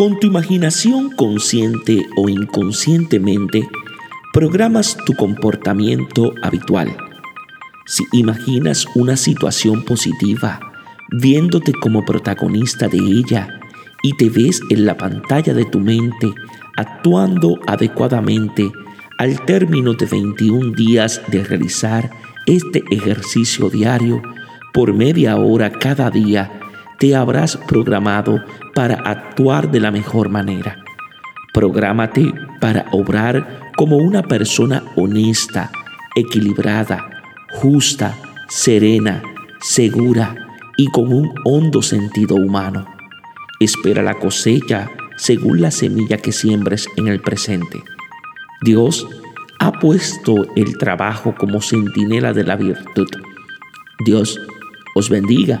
Con tu imaginación consciente o inconscientemente, programas tu comportamiento habitual. Si imaginas una situación positiva, viéndote como protagonista de ella, y te ves en la pantalla de tu mente actuando adecuadamente al término de 21 días de realizar este ejercicio diario por media hora cada día, te habrás programado para actuar de la mejor manera. Prográmate para obrar como una persona honesta, equilibrada, justa, serena, segura y con un hondo sentido humano. Espera la cosecha según la semilla que siembres en el presente. Dios ha puesto el trabajo como centinela de la virtud. Dios os bendiga